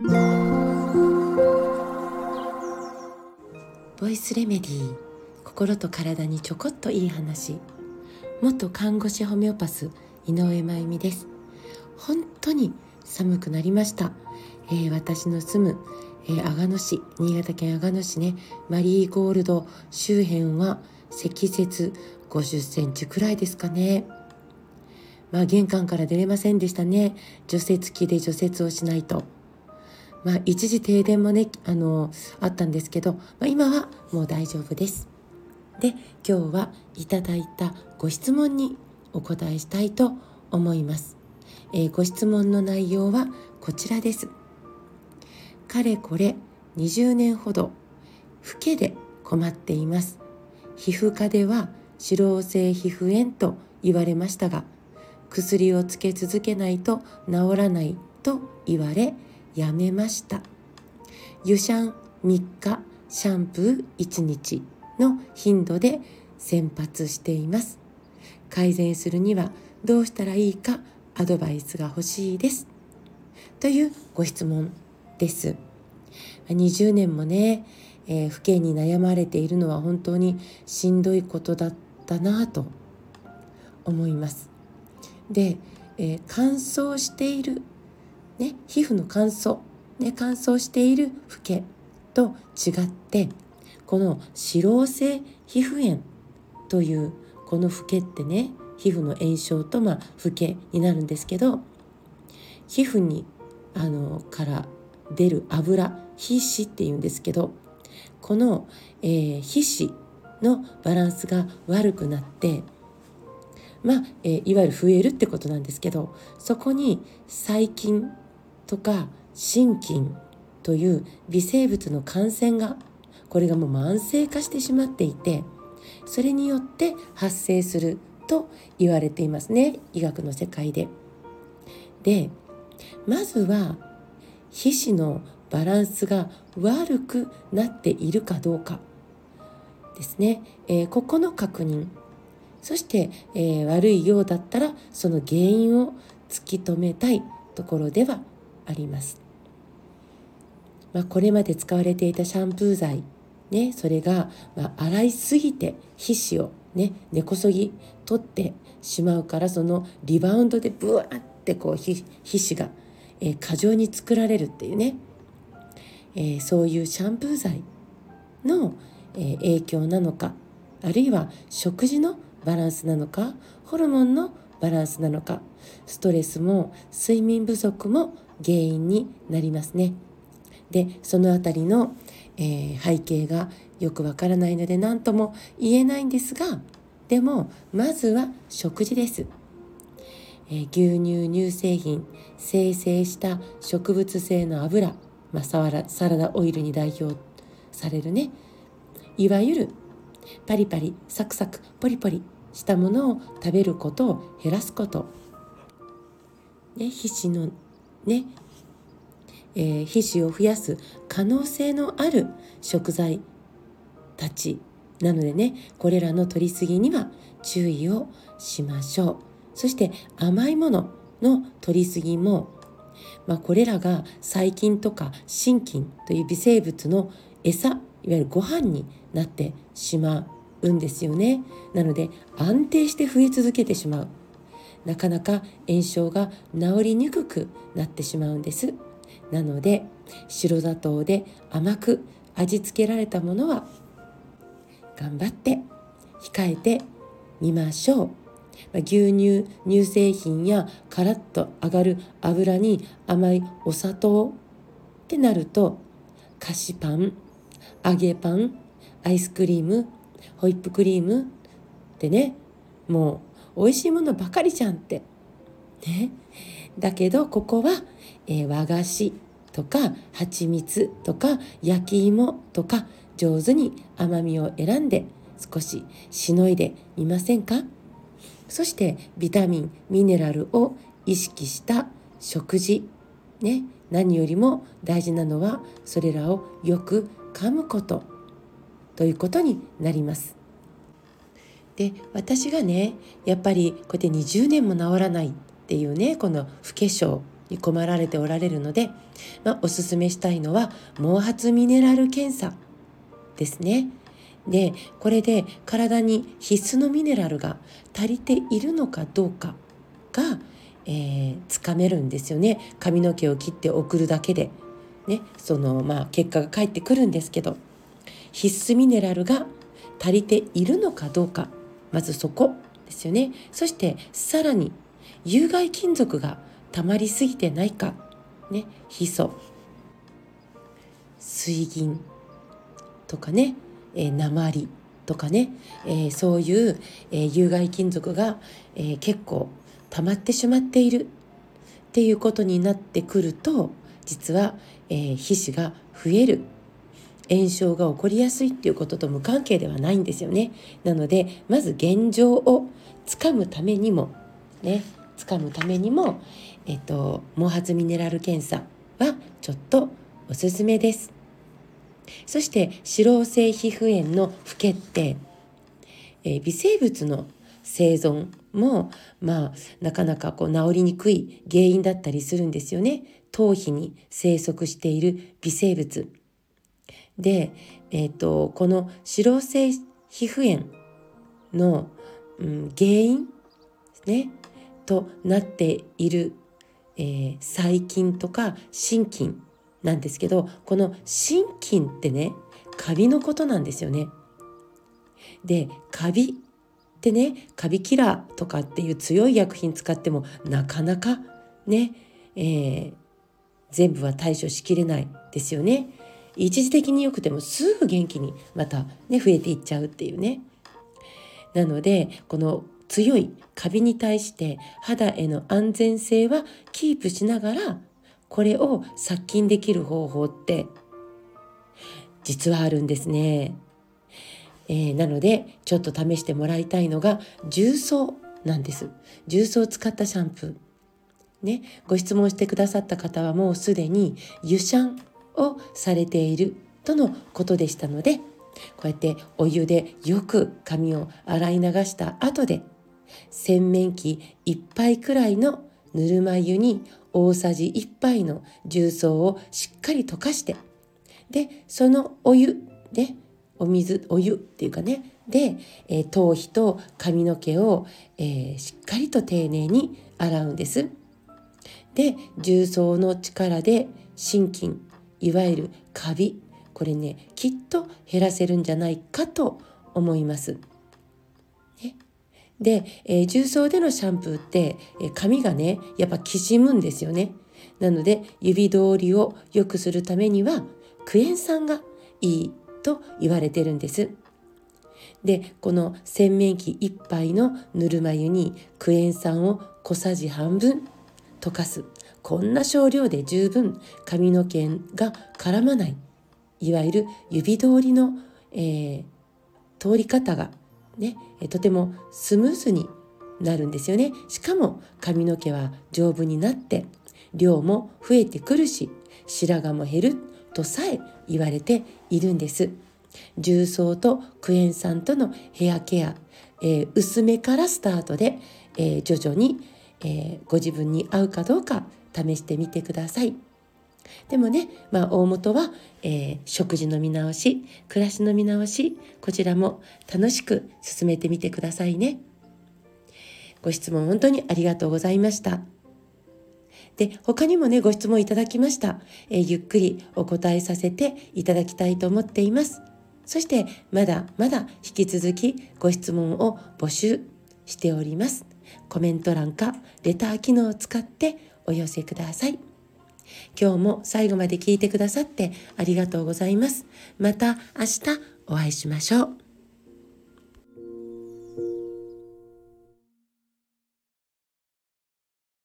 ボイスレメディー心と体にちょこっといい話。元看護師ホメオパス井上真由美です。本当に寒くなりました、えー、私の住む、えー、阿賀野市新潟県阿賀野市ねマリーゴールド周辺は積雪50センチくらいですかね。まあ玄関から出れませんでしたね。除雪機で除雪をしないと。まあ一時停電もねあのあったんですけど、まあ、今はもう大丈夫です。で今日はいただいたご質問にお答えしたいと思います、えー、ご質問の内容はこちらです。かれこれ20年ほど老けで困っています。皮膚科では脂漏性皮膚炎と言われましたが薬をつけ続けないと治らないと言われやめました。湯シャン3日シャンプー1日の頻度で先発しています。改善するにはどうしたらいいかアドバイスが欲しいです。というご質問です。20年もね、えー、不景に悩まれているのは本当にしんどいことだったなと思います。で、えー、乾燥している、ね、皮膚の乾燥、ね、乾燥している老けと違ってこの脂漏性皮膚炎というこの老けってね皮膚の炎症とまあ老けになるんですけど皮膚にあのから出る油皮脂っていうんですけどこの、えー、皮脂のバランスが悪くなってまあ、えー、いわゆる増えるってことなんですけどそこに細菌とか心菌という微生物の感染がこれがもう慢性化してしまっていてそれによって発生すると言われていますね医学の世界で。でまずは皮脂のバランスが悪くなっているかどうかですね、えー、ここの確認そして、えー、悪いようだったらその原因を突き止めたいところではあります。まあ、これまで使われていたシャンプー剤、ね、それが、まあ、洗いすぎて皮脂を、ね、根こそぎ取ってしまうからそのリバウンドでブワーってこう皮脂が、えー、過剰に作られるっていうね、えー、そういうシャンプー剤の、えー、影響なのかあるいは食事のバランスなのかホルモンのバランスなのかストレスも睡眠不足も原因になりますね。でその辺りの、えー、背景がよくわからないので何とも言えないんですがでもまずは食事です。えー、牛乳乳製品生成した植物性の油、まあ、サラサラダオイルに代表されるねいわゆるパリパリサクサクポリポリしたものを食べることを減らすこと、ね、皮脂のね、えー、皮脂を増やす可能性のある食材たちなのでね。これらの摂りすぎには注意をしましょう。そして甘いものの摂りすぎも、まあ、これらが細菌とか心菌という微生物の餌いわゆるご飯になってしまうんですよね。なので安定して増え続けてしまう。なかなか炎症が治りにくくなってしまうんです。なので白砂糖で甘く味付けられたものは頑張って控えてみましょう。牛乳乳製品やカラッと揚がる油に甘いお砂糖ってなると菓子パン揚げパンアイスクリームホイップクリームってねもう美味しいものばかりじゃんって。ね、だけどここは、えー、和菓子とか蜂蜜とか焼き芋とか上手に甘みを選んで少ししのいでみませんか？そしてビタミンミネラルを意識した食事。ね。何よりも大事なのはそれらをよく噛むこと。ということになります。で私がねやっぱりこうやって20年も治らないっていうねこの不化粧に困られておられるので、まあ、おすすめしたいのは毛髪ミネラル検査ですね。でこれで体に必須のミネラルが足りているのかどうかが、えー、つかめるんですよね髪の毛を切って送るだけで、ね、そのまあ結果が返ってくるんですけど必須ミネラルが足りているのかどうかまずそこですよね。そしてさらに有害金属が溜まりすぎてないか、ね、ヒ素。水銀とかね、えー、鉛とかね、えー、そういう、えー、有害金属が、えー、結構溜まってしまっている。っていうことになってくると実は、え、皮脂が増える。炎症が起こりやすいっていうことと無関係ではないんですよね。なのでまず現状をつかむためにもねつかむためにも、えっと、毛髪ミネラル検査はちょっとおすすめです。そして脂漏性皮膚炎の不決定、えー、微生物の生存もまあなかなかこう治りにくい原因だったりするんですよね頭皮に生息している微生物で、えーと、この脂漏性皮膚炎の、うん、原因ねとなっている、えー、細菌とか心筋なんですけどこの心筋ってねカビのことなんですよね。でカビってねカビキラーとかっていう強い薬品使ってもなかなかね、えー、全部は対処しきれないですよね。一時的に良くてもすぐ元気にまたね増えていっちゃうっていうね。なのでこの強いカビに対して肌への安全性はキープしながらこれを殺菌できる方法って実はあるんですね。えー、なのでちょっと試してもらいたいのが重曹なんです。重曹を使ったシャンプー。ね、ご質問してくださった方はもうすでに湯シャンをされているとのことでしたのでこうやってお湯でよく髪を洗い流した後で洗面器1杯くらいのぬるま湯に大さじ1杯の重曹をしっかり溶かしてでそのお湯でお水お湯っていうかねで、えー、頭皮と髪の毛を、えー、しっかりと丁寧に洗うんです。で重曹の力で心筋いわゆるカビこれねきっと減らせるんじゃないかと思います。ね、で、えー、重曹でのシャンプーって、えー、髪がねやっぱきしむんですよね。なので指通りを良くするためにはクエン酸がいいと言われてるんです。でこの洗面器1杯のぬるま湯にクエン酸を小さじ半分溶かすこんな少量で十分髪の毛が絡まないいわゆる指通りの、えー、通り方がねとてもスムーズになるんですよね。しかも髪の毛は丈夫になって量も増えてくるし白髪も減るとさえ言われているんです。重曹とクエン酸とのヘアケア、えー、薄めからスタートで、えー、徐々に、えー、ご自分に合うかどうか試してみてください。でもね、まあ、大元は、えー、食事の見直し暮らしの見直しこちらも楽しく進めてみてくださいね。ご質問本当にありがとうございました。で他にもねご質問いただきました、えー、ゆっくりお答えさせていただきたいと思っています。そしてまだまだ引き続きご質問を募集しております。コメント欄かレター機能を使ってお寄せください。今日も最後まで聞いてくださってありがとうございます。また明日お会いしましょう。